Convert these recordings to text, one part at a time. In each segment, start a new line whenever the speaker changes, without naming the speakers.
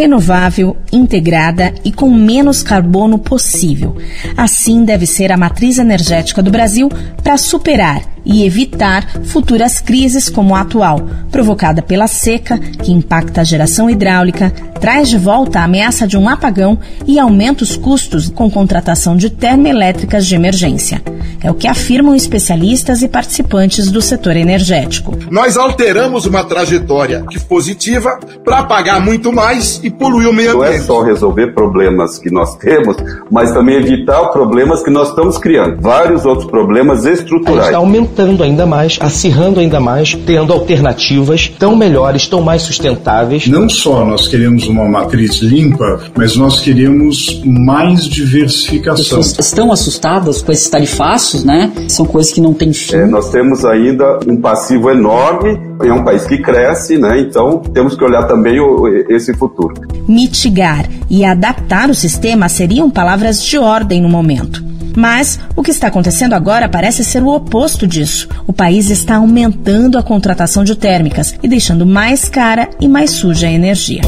renovável, integrada e com menos carbono possível. Assim deve ser a matriz energética do Brasil para superar e evitar futuras crises como a atual, provocada pela seca, que impacta a geração hidráulica, traz de volta a ameaça de um apagão e aumenta os custos com contratação de termoelétricas de emergência. É o que afirmam especialistas e participantes do setor energético.
Nós alteramos uma trajetória positiva para pagar muito mais e poluir o meio ambiente.
Não é só resolver problemas que nós temos, mas também evitar problemas que nós estamos criando. Vários outros problemas estruturais.
Está aumentando ainda mais, acirrando ainda mais, tendo alternativas tão melhores, tão mais sustentáveis.
Não só nós queremos uma matriz limpa, mas nós queremos mais diversificação. As
pessoas estão assustadas com esses tarifaços, né? São coisas que não têm fim.
É, nós temos ainda um passivo enorme, é um país que cresce, né? Então temos que olhar também o, esse futuro.
Mitigar e adaptar o sistema seriam palavras de ordem no momento. Mas o que está acontecendo agora parece ser o oposto disso. O país está aumentando a contratação de térmicas e deixando mais cara e mais suja a energia.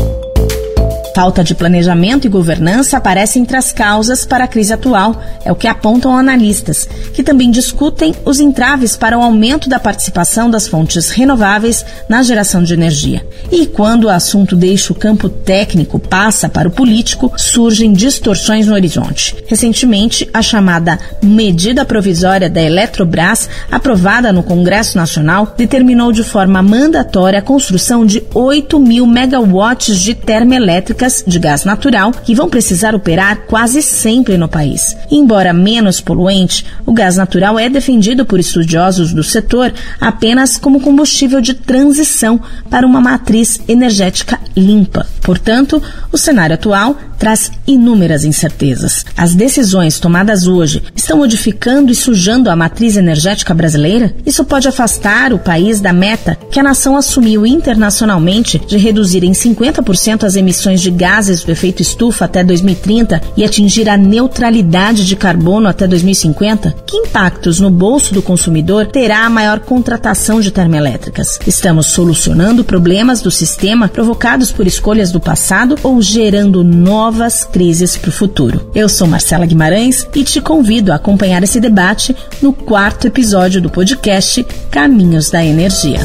Falta de planejamento e governança aparece entre as causas para a crise atual, é o que apontam analistas, que também discutem os entraves para o aumento da participação das fontes renováveis na geração de energia. E quando o assunto deixa o campo técnico, passa para o político, surgem distorções no horizonte. Recentemente, a chamada medida provisória da Eletrobras, aprovada no Congresso Nacional, determinou de forma mandatória a construção de 8 mil megawatts de termoelétrica de gás natural que vão precisar operar quase sempre no país. Embora menos poluente, o gás natural é defendido por estudiosos do setor apenas como combustível de transição para uma matriz energética limpa. Portanto, o cenário atual traz inúmeras incertezas. As decisões tomadas hoje estão modificando e sujando a matriz energética brasileira? Isso pode afastar o país da meta que a nação assumiu internacionalmente de reduzir em 50% as emissões de gases do efeito estufa até 2030 e atingir a neutralidade de carbono até 2050? Que impactos no bolso do consumidor terá a maior contratação de termoelétricas? Estamos solucionando problemas do sistema provocados por escolhas do passado ou gerando novas crises para o futuro. Eu sou Marcela Guimarães e te convido a acompanhar esse debate no quarto episódio do podcast Caminhos da Energia.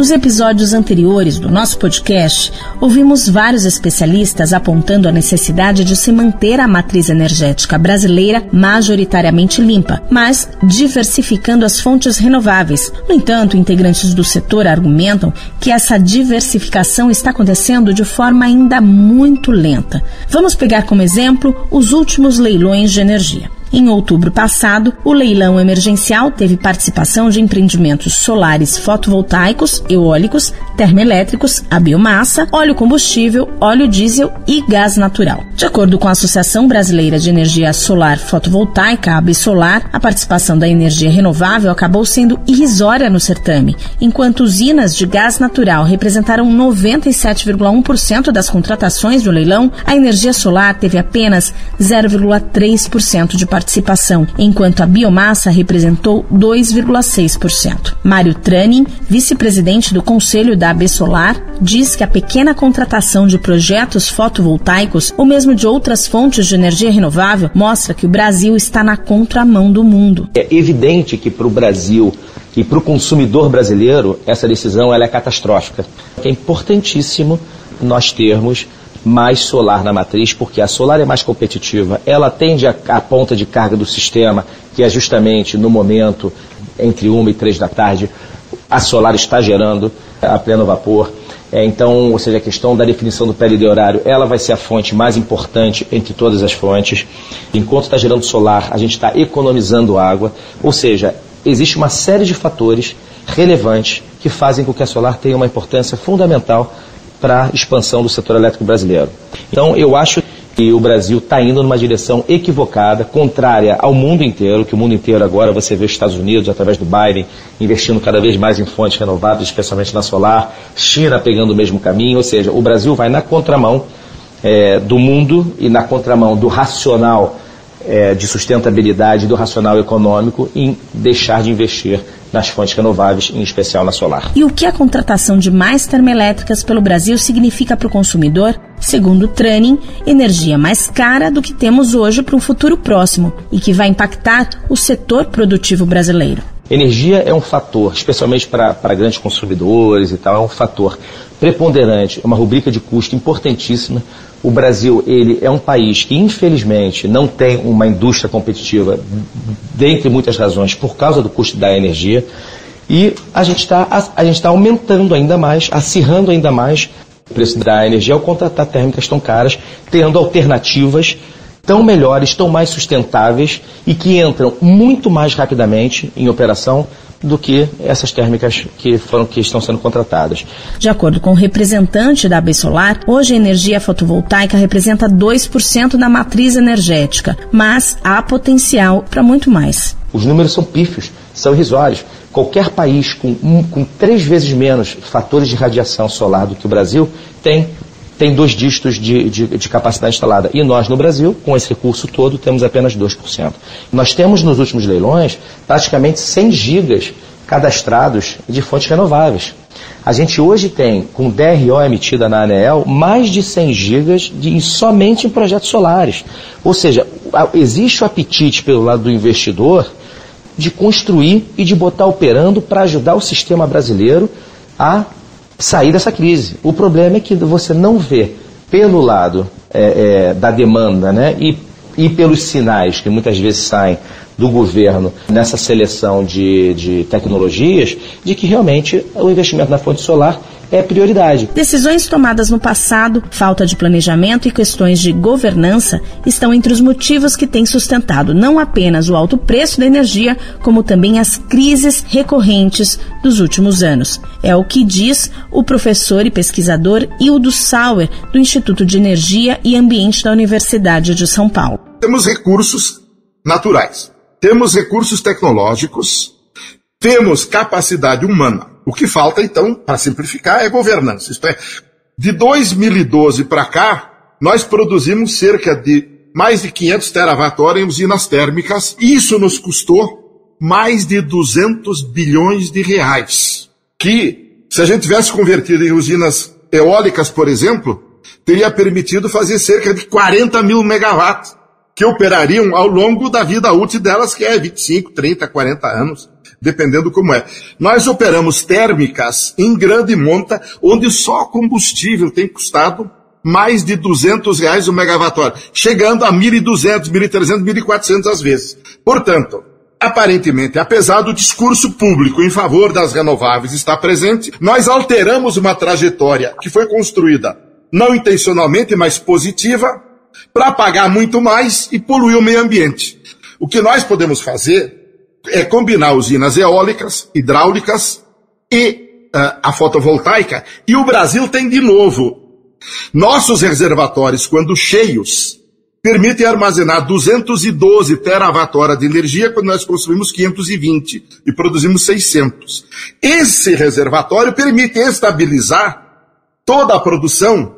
Nos episódios anteriores do nosso podcast, ouvimos vários especialistas apontando a necessidade de se manter a matriz energética brasileira majoritariamente limpa, mas diversificando as fontes renováveis. No entanto, integrantes do setor argumentam que essa diversificação está acontecendo de forma ainda muito lenta. Vamos pegar como exemplo os últimos leilões de energia. Em outubro passado, o leilão emergencial teve participação de empreendimentos solares fotovoltaicos, eólicos, termoelétricos, a biomassa, óleo combustível, óleo diesel e gás natural. De acordo com a Associação Brasileira de Energia Solar Fotovoltaica, Absolar, a participação da energia renovável acabou sendo irrisória no certame, enquanto usinas de gás natural representaram 97,1% das contratações do leilão, a energia solar teve apenas 0,3% de participação participação, enquanto a biomassa representou 2,6%. Mário Tranin, vice-presidente do Conselho da AB Solar, diz que a pequena contratação de projetos fotovoltaicos, ou mesmo de outras fontes de energia renovável, mostra que o Brasil está na contramão do mundo.
É evidente que para o Brasil e para o consumidor brasileiro essa decisão ela é catastrófica. É importantíssimo nós termos mais solar na matriz, porque a solar é mais competitiva, ela atende a, a ponta de carga do sistema, que é justamente no momento entre uma e três da tarde, a solar está gerando a pleno vapor. É, então, ou seja, a questão da definição do de horário, ela vai ser a fonte mais importante entre todas as fontes. Enquanto está gerando solar, a gente está economizando água, ou seja, existe uma série de fatores relevantes que fazem com que a solar tenha uma importância fundamental para a expansão do setor elétrico brasileiro. Então, eu acho que o Brasil está indo numa direção equivocada, contrária ao mundo inteiro, que o mundo inteiro agora você vê os Estados Unidos, através do Biden, investindo cada vez mais em fontes renováveis, especialmente na solar, China pegando o mesmo caminho, ou seja, o Brasil vai na contramão é, do mundo e na contramão do racional é, de sustentabilidade do racional econômico em deixar de investir nas fontes renováveis, em especial na solar.
E o que a contratação de mais termoelétricas pelo Brasil significa para o consumidor? Segundo o Training, energia mais cara do que temos hoje para um futuro próximo e que vai impactar o setor produtivo brasileiro.
Energia é um fator, especialmente para grandes consumidores e tal, é um fator preponderante, é uma rubrica de custo importantíssima. O Brasil, ele é um país que, infelizmente, não tem uma indústria competitiva, dentre muitas razões, por causa do custo da energia. E a gente está tá aumentando ainda mais, acirrando ainda mais o preço da energia ao contratar térmicas tão caras, tendo alternativas tão melhores, tão mais sustentáveis e que entram muito mais rapidamente em operação do que essas térmicas que foram que estão sendo contratadas.
De acordo com o representante da AB Solar, hoje a energia fotovoltaica representa 2% da matriz energética, mas há potencial para muito mais.
Os números são pífios, são irrisórios. Qualquer país com, um, com três vezes menos fatores de radiação solar do que o Brasil tem tem dois dígitos de, de, de, capacidade instalada. E nós, no Brasil, com esse recurso todo, temos apenas 2%. Nós temos, nos últimos leilões, praticamente 100 gigas cadastrados de fontes renováveis. A gente hoje tem, com DRO emitida na ANEEL, mais de 100 gigas de, somente em projetos solares. Ou seja, existe o apetite pelo lado do investidor de construir e de botar operando para ajudar o sistema brasileiro a sair dessa crise. O problema é que você não vê pelo lado é, é, da demanda né, e, e pelos sinais que muitas vezes saem do governo nessa seleção de, de tecnologias, de que realmente o investimento na fonte solar é prioridade.
Decisões tomadas no passado, falta de planejamento e questões de governança estão entre os motivos que têm sustentado não apenas o alto preço da energia, como também as crises recorrentes dos últimos anos. É o que diz o professor e pesquisador Hildo Sauer, do Instituto de Energia e Ambiente da Universidade de São Paulo.
Temos recursos naturais, temos recursos tecnológicos, temos capacidade humana. O que falta, então, para simplificar, é governança. Isto é, de 2012 para cá, nós produzimos cerca de mais de 500 terawatt-hora em usinas térmicas. E isso nos custou mais de 200 bilhões de reais. Que, se a gente tivesse convertido em usinas eólicas, por exemplo, teria permitido fazer cerca de 40 mil megawatts, que operariam ao longo da vida útil delas, que é 25, 30, 40 anos dependendo como é. Nós operamos térmicas em grande monta, onde só combustível tem custado mais de 200 reais o megawatt-hora, chegando a 1.200, 1.300, 1.400 às vezes. Portanto, aparentemente, apesar do discurso público em favor das renováveis estar presente, nós alteramos uma trajetória que foi construída não intencionalmente, mas positiva, para pagar muito mais e poluir o meio ambiente. O que nós podemos fazer é combinar usinas eólicas, hidráulicas e uh, a fotovoltaica. E o Brasil tem de novo. Nossos reservatórios, quando cheios, permitem armazenar 212 terawatt-hora de energia quando nós consumimos 520 e produzimos 600. Esse reservatório permite estabilizar toda a produção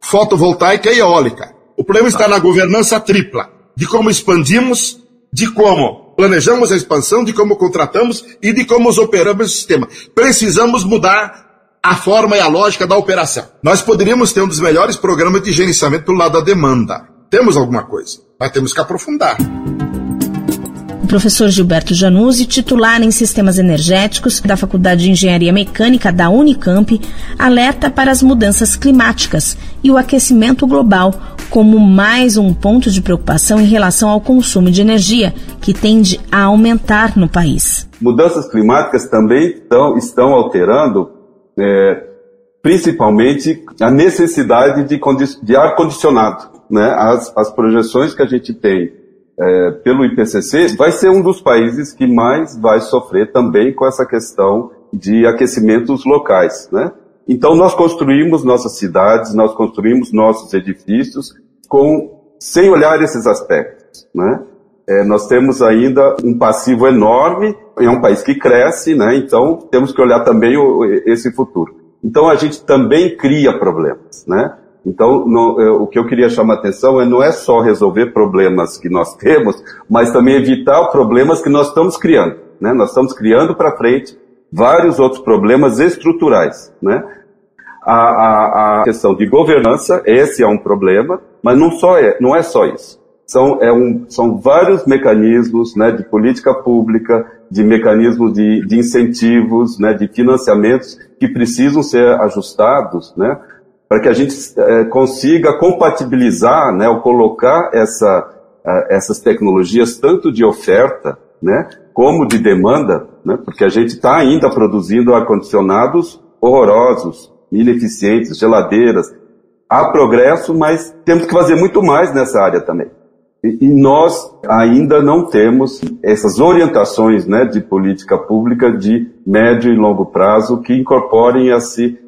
fotovoltaica e eólica. O problema está na governança tripla, de como expandimos, de como planejamos a expansão, de como contratamos e de como operamos o sistema. Precisamos mudar a forma e a lógica da operação. Nós poderíamos ter um dos melhores programas de gerenciamento pelo lado da demanda. Temos alguma coisa, mas temos que aprofundar.
Professor Gilberto Januzzi, titular em Sistemas Energéticos da Faculdade de Engenharia Mecânica da Unicamp, alerta para as mudanças climáticas e o aquecimento global como mais um ponto de preocupação em relação ao consumo de energia, que tende a aumentar no país.
Mudanças climáticas também estão, estão alterando, é, principalmente, a necessidade de, de ar-condicionado. Né? As, as projeções que a gente tem é, pelo IPCC vai ser um dos países que mais vai sofrer também com essa questão de aquecimentos locais. Né? Então nós construímos nossas cidades, nós construímos nossos edifícios com sem olhar esses aspectos, né? É, nós temos ainda um passivo enorme, é um país que cresce, né? Então temos que olhar também o, esse futuro. Então a gente também cria problemas, né? Então, no, o que eu queria chamar atenção é não é só resolver problemas que nós temos, mas também evitar problemas que nós estamos criando. Né? Nós estamos criando para frente vários outros problemas estruturais. Né? A, a, a, questão de governança, esse é um problema, mas não, só é, não é só isso. São, é um, são vários mecanismos né, de política pública, de mecanismos de, de incentivos, né, de financiamentos que precisam ser ajustados né, para que a gente é, consiga compatibilizar, né, ou colocar essa, essas tecnologias tanto de oferta, né, como de demanda, né, porque a gente está ainda produzindo ar-condicionados horrorosos, ineficientes, geladeiras. Há progresso, mas temos que fazer muito mais nessa área também. E, e nós ainda não temos essas orientações né, de política pública de médio e longo prazo que incorporem esse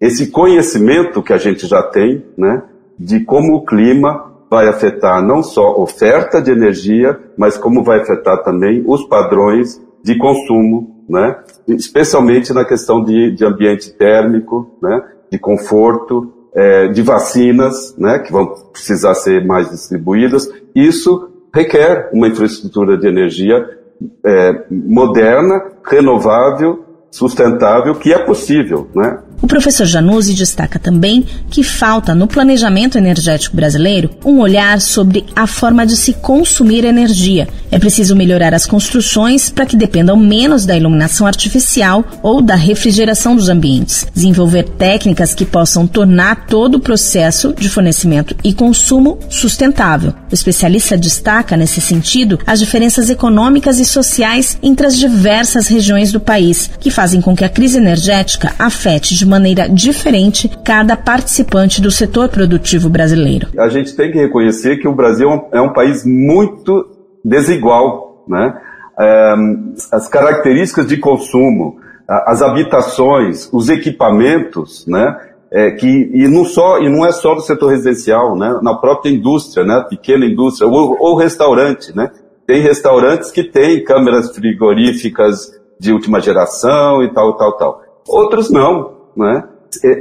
esse conhecimento que a gente já tem, né, de como o clima vai afetar não só oferta de energia, mas como vai afetar também os padrões de consumo, né, especialmente na questão de, de ambiente térmico, né, de conforto, é, de vacinas, né, que vão precisar ser mais distribuídas. Isso requer uma infraestrutura de energia é, moderna, renovável, sustentável, que é possível, né?
O professor Januzzi destaca também que falta no planejamento energético brasileiro um olhar sobre a forma de se consumir energia. É preciso melhorar as construções para que dependam menos da iluminação artificial ou da refrigeração dos ambientes. Desenvolver técnicas que possam tornar todo o processo de fornecimento e consumo sustentável. O especialista destaca, nesse sentido, as diferenças econômicas e sociais entre as diversas regiões do país, que fazem com que a crise energética afete de maneira diferente cada participante do setor produtivo brasileiro.
A gente tem que reconhecer que o Brasil é um país muito desigual, né? as características de consumo, as habitações, os equipamentos, né? É, que e não só e não é só do setor residencial, né? Na própria indústria, né? Pequena indústria ou, ou restaurante, né? Tem restaurantes que têm câmeras frigoríficas de última geração e tal, tal, tal. Outros não, né?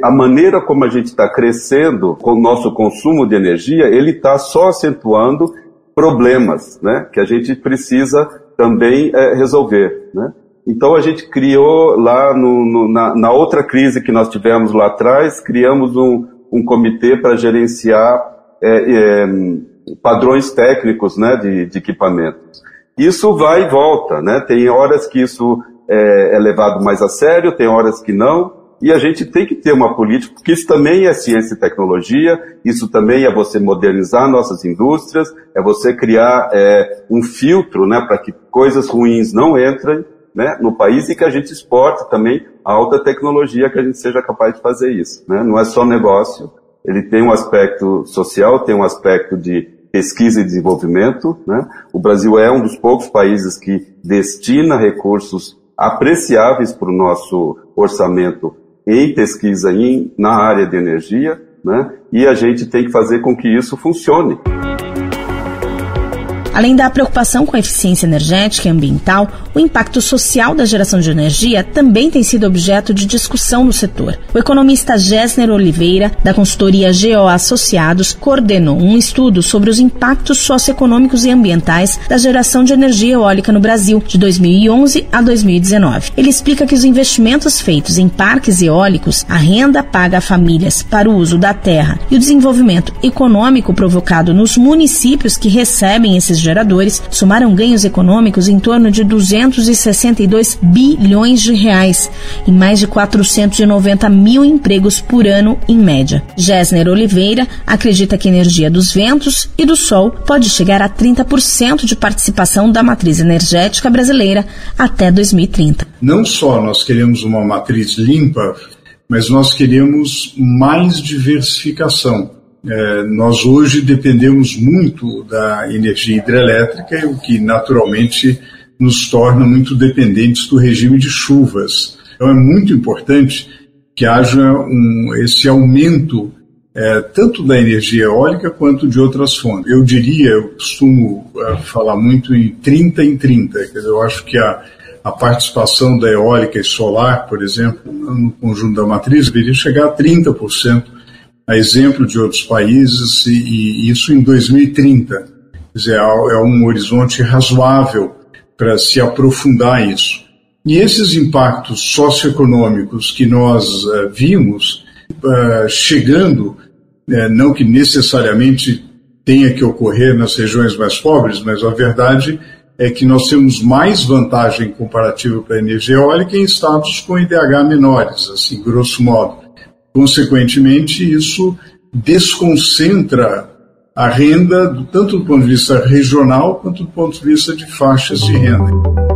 A maneira como a gente está crescendo com o nosso consumo de energia, ele está só acentuando problemas, né? Que a gente precisa também é, resolver, né? Então a gente criou lá no, no, na, na, outra crise que nós tivemos lá atrás, criamos um, um comitê para gerenciar é, é, padrões técnicos né, de, de, equipamentos. Isso vai e volta, né? Tem horas que isso é, é levado mais a sério, tem horas que não, e a gente tem que ter uma política, porque isso também é ciência e tecnologia, isso também é você modernizar nossas indústrias, é você criar é, um filtro né, para que coisas ruins não entrem né, no país e que a gente exporte também a alta tecnologia, que a gente seja capaz de fazer isso. Né? Não é só negócio, ele tem um aspecto social, tem um aspecto de pesquisa e desenvolvimento. Né? O Brasil é um dos poucos países que destina recursos apreciáveis para o nosso orçamento em pesquisa em, na área de energia, né? e a gente tem que fazer com que isso funcione.
Além da preocupação com a eficiência energética e ambiental, o impacto social da geração de energia também tem sido objeto de discussão no setor. O economista Gessner Oliveira, da consultoria GO Associados, coordenou um estudo sobre os impactos socioeconômicos e ambientais da geração de energia eólica no Brasil, de 2011 a 2019. Ele explica que os investimentos feitos em parques eólicos, a renda paga a famílias para o uso da terra e o desenvolvimento econômico provocado nos municípios que recebem esses geradores somaram ganhos econômicos em torno de 262 bilhões de reais e mais de 490 mil empregos por ano em média. Gessner Oliveira acredita que a energia dos ventos e do sol pode chegar a 30% de participação da matriz energética brasileira até 2030.
Não só nós queremos uma matriz limpa, mas nós queremos mais diversificação. É, nós hoje dependemos muito da energia hidrelétrica, o que naturalmente nos torna muito dependentes do regime de chuvas. Então é muito importante que haja um, esse aumento é, tanto da energia eólica quanto de outras fontes. Eu diria, eu costumo uh, falar muito em 30 em 30, quer dizer, eu acho que a, a participação da eólica e solar, por exemplo, no conjunto da matriz, deveria chegar a 30% a exemplo de outros países, e, e isso em 2030. Quer dizer, é um horizonte razoável para se aprofundar isso. E esses impactos socioeconômicos que nós uh, vimos uh, chegando, uh, não que necessariamente tenha que ocorrer nas regiões mais pobres, mas a verdade é que nós temos mais vantagem comparativa para a energia eólica em estados com IDH menores, assim, grosso modo. Consequentemente, isso desconcentra a renda, tanto do ponto de vista regional quanto do ponto de vista de faixas de renda.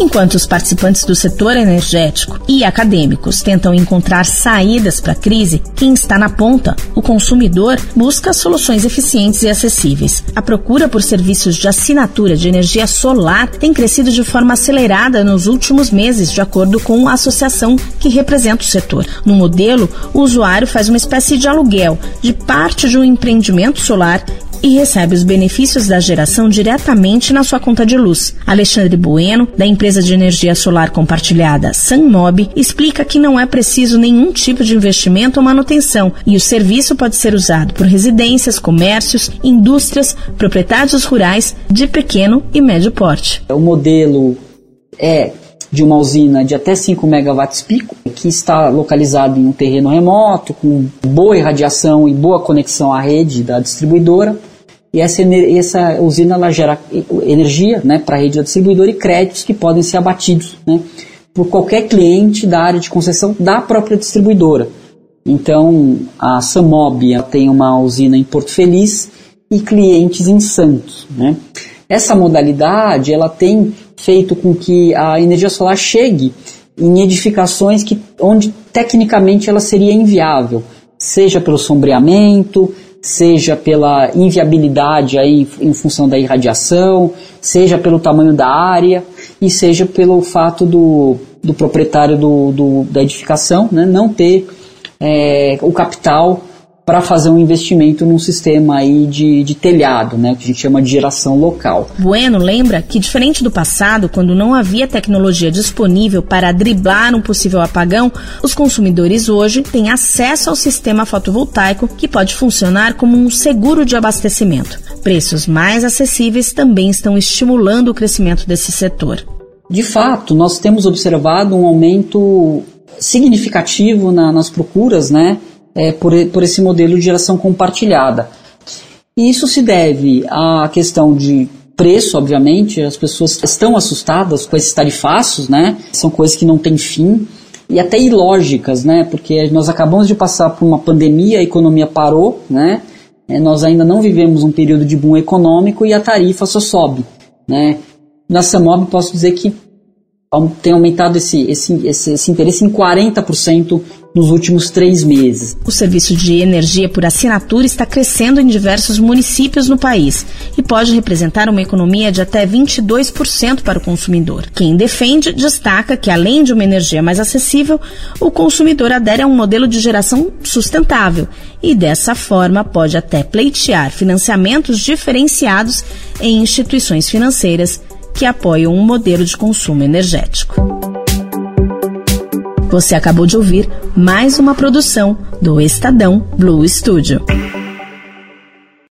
Enquanto os participantes do setor energético e acadêmicos tentam encontrar saídas para a crise, quem está na ponta, o consumidor, busca soluções eficientes e acessíveis. A procura por serviços de assinatura de energia solar tem crescido de forma acelerada nos últimos meses, de acordo com a associação que representa o setor. No modelo, o usuário faz uma espécie de aluguel de parte de um empreendimento solar e recebe os benefícios da geração diretamente na sua conta de luz. Alexandre Bueno, da empresa de energia solar compartilhada Sunmob, explica que não é preciso nenhum tipo de investimento ou manutenção e o serviço pode ser usado por residências, comércios, indústrias, proprietários rurais de pequeno e médio porte.
O modelo é de uma usina de até 5 megawatts pico, que está localizado em um terreno remoto, com boa irradiação e boa conexão à rede da distribuidora. E essa, essa usina ela gera energia né, para a rede da distribuidora e créditos que podem ser abatidos né, por qualquer cliente da área de concessão da própria distribuidora. Então, a Samob tem uma usina em Porto Feliz e clientes em Santos. Né? Essa modalidade ela tem feito com que a energia solar chegue em edificações que, onde tecnicamente ela seria inviável, seja pelo sombreamento, seja pela inviabilidade aí em função da irradiação, seja pelo tamanho da área e seja pelo fato do, do proprietário do, do da edificação né, não ter é, o capital para fazer um investimento num sistema aí de, de telhado, né, que a gente chama de geração local.
Bueno lembra que, diferente do passado, quando não havia tecnologia disponível para driblar um possível apagão, os consumidores hoje têm acesso ao sistema fotovoltaico que pode funcionar como um seguro de abastecimento. Preços mais acessíveis também estão estimulando o crescimento desse setor.
De fato, nós temos observado um aumento significativo na, nas procuras, né? É, por, por esse modelo de geração compartilhada. E isso se deve à questão de preço, obviamente, as pessoas estão assustadas com esses tarifaços, né? São coisas que não têm fim e até ilógicas, né? Porque nós acabamos de passar por uma pandemia, a economia parou, né? É, nós ainda não vivemos um período de boom econômico e a tarifa só sobe, né? Na Samob posso dizer que tem aumentado esse, esse, esse, esse interesse em 40% nos últimos três meses.
O serviço de energia por assinatura está crescendo em diversos municípios no país e pode representar uma economia de até 22% para o consumidor. Quem defende destaca que, além de uma energia mais acessível, o consumidor adere a um modelo de geração sustentável e, dessa forma, pode até pleitear financiamentos diferenciados em instituições financeiras que apoiam um modelo de consumo energético. Você acabou de ouvir mais uma produção do Estadão Blue Studio.